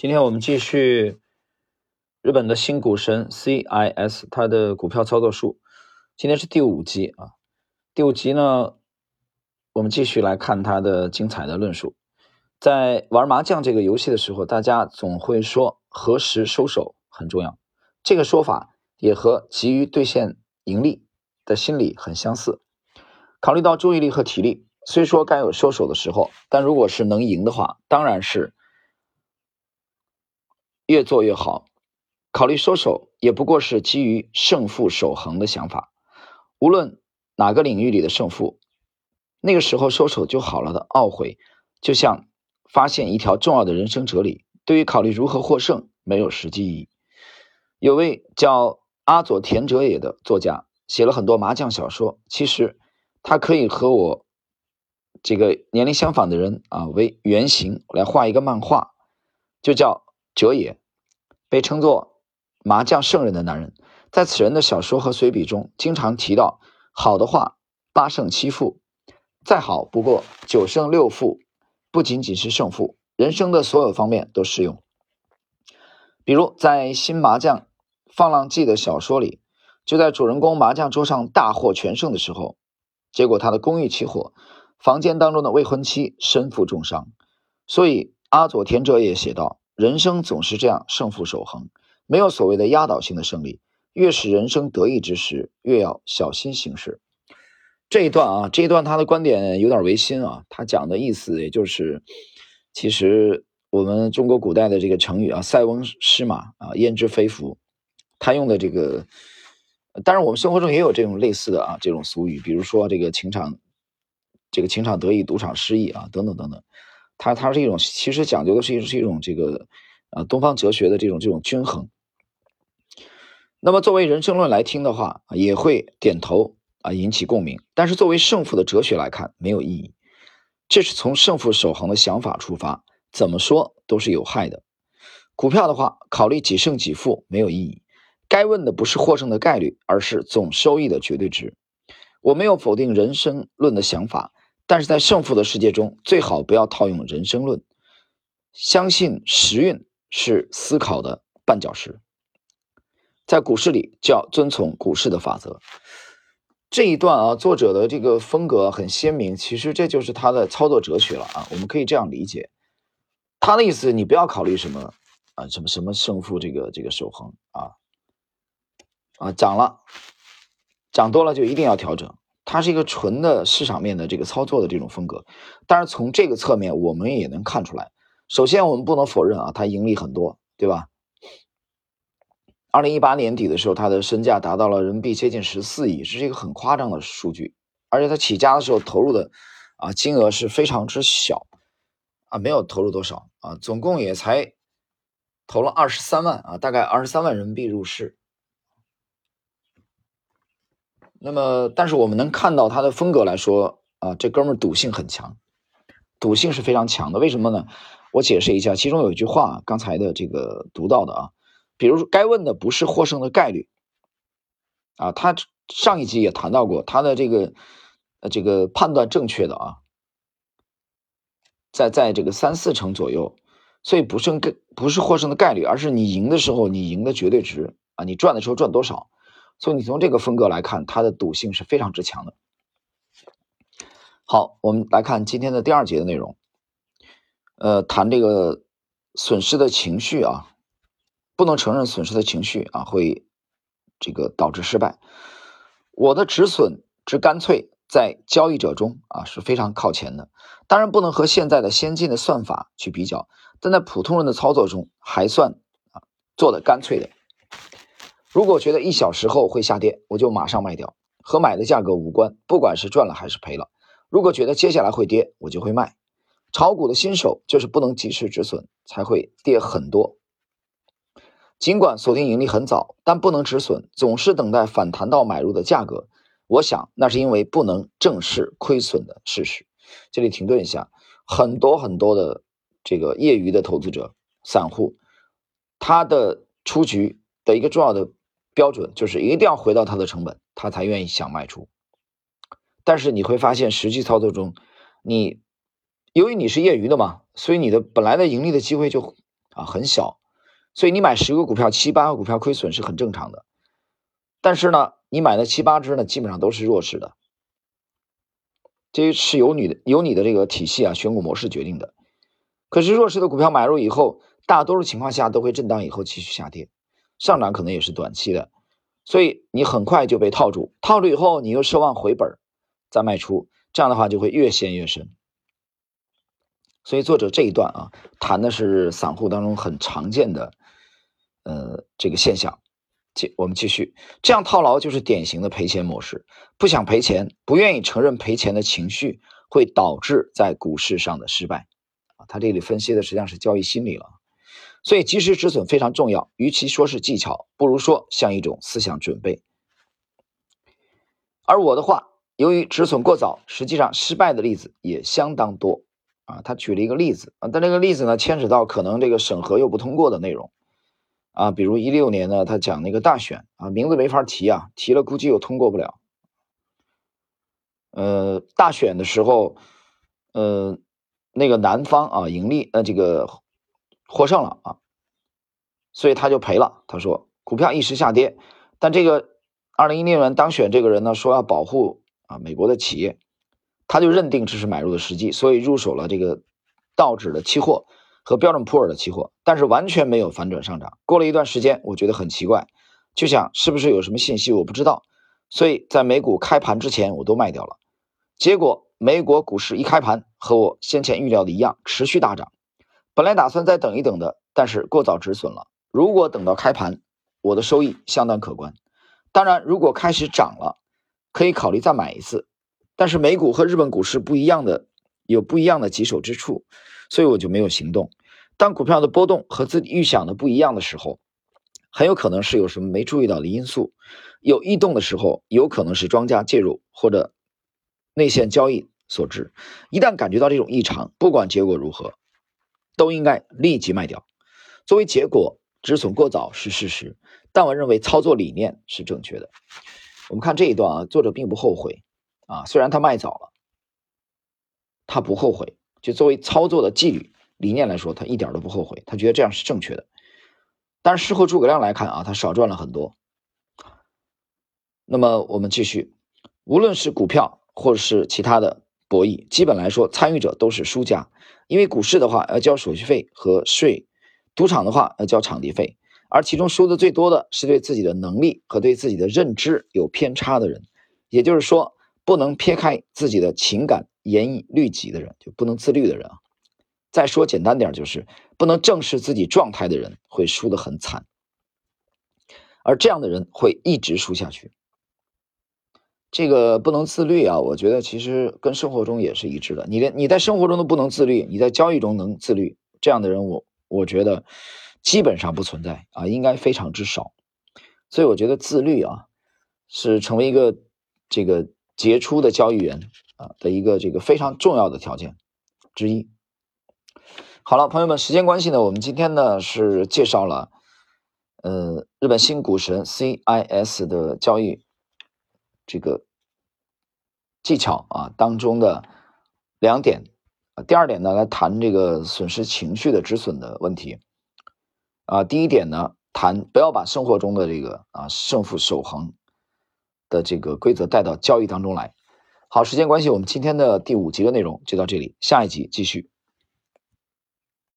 今天我们继续日本的新股神 CIS 它的股票操作术，今天是第五集啊。第五集呢，我们继续来看它的精彩的论述。在玩麻将这个游戏的时候，大家总会说何时收手很重要，这个说法也和急于兑现盈利的心理很相似。考虑到注意力和体力。虽说该有收手的时候，但如果是能赢的话，当然是越做越好。考虑收手，也不过是基于胜负守恒的想法。无论哪个领域里的胜负，那个时候收手就好了的懊悔，就像发现一条重要的人生哲理。对于考虑如何获胜，没有实际意义。有位叫阿佐田哲也的作家，写了很多麻将小说。其实他可以和我。这个年龄相仿的人啊，为原型来画一个漫画，就叫哲也，被称作麻将圣人的男人。在此人的小说和随笔中，经常提到好的话八胜七负，再好不过九胜六负，不仅仅是胜负，人生的所有方面都适用。比如在《新麻将放浪记》的小说里，就在主人公麻将桌上大获全胜的时候，结果他的公寓起火。房间当中的未婚妻身负重伤，所以阿佐田哲也写道：“人生总是这样，胜负守恒，没有所谓的压倒性的胜利。越是人生得意之时，越要小心行事。”这一段啊，这一段他的观点有点违心啊。他讲的意思也就是，其实我们中国古代的这个成语啊，“塞翁失马”啊，“焉知非福”，他用的这个，当然我们生活中也有这种类似的啊这种俗语，比如说这个情场。这个情场得意，赌场失意啊，等等等等，它它是一种，其实讲究的是一是一种这个呃东方哲学的这种这种均衡。那么作为人生论来听的话，也会点头啊，引起共鸣。但是作为胜负的哲学来看，没有意义。这是从胜负守恒的想法出发，怎么说都是有害的。股票的话，考虑几胜几负没有意义。该问的不是获胜的概率，而是总收益的绝对值。我没有否定人生论的想法。但是在胜负的世界中，最好不要套用人生论。相信时运是思考的绊脚石，在股市里就要遵从股市的法则。这一段啊，作者的这个风格很鲜明，其实这就是他的操作哲学了啊。我们可以这样理解，他的意思，你不要考虑什么啊，什么什么胜负这个这个守恒啊啊，涨了，涨多了就一定要调整。它是一个纯的市场面的这个操作的这种风格，但是从这个侧面我们也能看出来，首先我们不能否认啊，它盈利很多，对吧？二零一八年底的时候，它的身价达到了人民币接近十四亿，这是一个很夸张的数据，而且它起家的时候投入的啊金额是非常之小啊，没有投入多少啊，总共也才投了二十三万啊，大概二十三万人民币入市。那么，但是我们能看到他的风格来说啊，这哥们儿赌性很强，赌性是非常强的。为什么呢？我解释一下，其中有一句话，刚才的这个读到的啊，比如该问的不是获胜的概率啊，他上一集也谈到过，他的这个呃这个判断正确的啊，在在这个三四成左右，所以不胜概不是获胜的概率，而是你赢的时候你赢的绝对值啊，你赚的时候赚多少。所以你从这个风格来看，它的赌性是非常之强的。好，我们来看今天的第二节的内容，呃，谈这个损失的情绪啊，不能承认损失的情绪啊，会这个导致失败。我的止损之干脆，在交易者中啊是非常靠前的，当然不能和现在的先进的算法去比较，但在普通人的操作中还算啊做的干脆的。如果觉得一小时后会下跌，我就马上卖掉，和买的价格无关，不管是赚了还是赔了。如果觉得接下来会跌，我就会卖。炒股的新手就是不能及时止损，才会跌很多。尽管锁定盈利很早，但不能止损，总是等待反弹到买入的价格。我想那是因为不能正视亏损的事实。这里停顿一下，很多很多的这个业余的投资者、散户，他的出局的一个重要的。标准就是一定要回到它的成本，他才愿意想卖出。但是你会发现，实际操作中，你由于你是业余的嘛，所以你的本来的盈利的机会就啊，很小，所以你买十个股票，七八个股票亏损是很正常的。但是呢，你买的七八只呢，基本上都是弱势的，这是由你的由你的这个体系啊选股模式决定的。可是弱势的股票买入以后，大多数情况下都会震荡以后继续下跌，上涨可能也是短期的，所以你很快就被套住，套住以后你又奢望回本再卖出，这样的话就会越陷越深。所以作者这一段啊，谈的是散户当中很常见的呃这个现象。继我们继续，这样套牢就是典型的赔钱模式，不想赔钱，不愿意承认赔钱的情绪，会导致在股市上的失败。啊他这里分析的实际上是交易心理了，所以及时止损非常重要。与其说是技巧，不如说像一种思想准备。而我的话，由于止损过早，实际上失败的例子也相当多啊。他举了一个例子啊，但这个例子呢，牵扯到可能这个审核又不通过的内容啊，比如一六年呢，他讲那个大选啊，名字没法提啊，提了估计又通过不了。呃，大选的时候，呃。那个南方啊，盈利呃，这个获胜了啊，所以他就赔了。他说股票一时下跌，但这个二零一六年当选这个人呢，说要保护啊美国的企业，他就认定这是买入的时机，所以入手了这个道指的期货和标准普尔的期货，但是完全没有反转上涨。过了一段时间，我觉得很奇怪，就想是不是有什么信息我不知道，所以在美股开盘之前我都卖掉了，结果。美国股市一开盘，和我先前预料的一样，持续大涨。本来打算再等一等的，但是过早止损了。如果等到开盘，我的收益相当可观。当然，如果开始涨了，可以考虑再买一次。但是美股和日本股市不一样的，有不一样的棘手之处，所以我就没有行动。当股票的波动和自己预想的不一样的时候，很有可能是有什么没注意到的因素。有异动的时候，有可能是庄家介入或者。内线交易所致，一旦感觉到这种异常，不管结果如何，都应该立即卖掉。作为结果，止损过早是事实，但我认为操作理念是正确的。我们看这一段啊，作者并不后悔啊，虽然他卖早了，他不后悔。就作为操作的纪律理念来说，他一点都不后悔，他觉得这样是正确的。但是事后诸葛亮来看啊，他少赚了很多。那么我们继续，无论是股票。或者是其他的博弈，基本来说，参与者都是输家，因为股市的话要交手续费和税，赌场的话要交场地费，而其中输的最多的是对自己的能力和对自己的认知有偏差的人，也就是说，不能撇开自己的情感，严以律己的人，就不能自律的人啊。再说简单点，就是不能正视自己状态的人会输得很惨，而这样的人会一直输下去。这个不能自律啊，我觉得其实跟生活中也是一致的。你连你在生活中都不能自律，你在交易中能自律，这样的人我我觉得基本上不存在啊，应该非常之少。所以我觉得自律啊，是成为一个这个杰出的交易员啊的一个这个非常重要的条件之一。好了，朋友们，时间关系呢，我们今天呢是介绍了呃日本新股神 CIS 的交易。这个技巧啊当中的两点啊，第二点呢来谈这个损失情绪的止损的问题啊，第一点呢谈不要把生活中的这个啊胜负守恒的这个规则带到交易当中来。好，时间关系，我们今天的第五集的内容就到这里，下一集继续。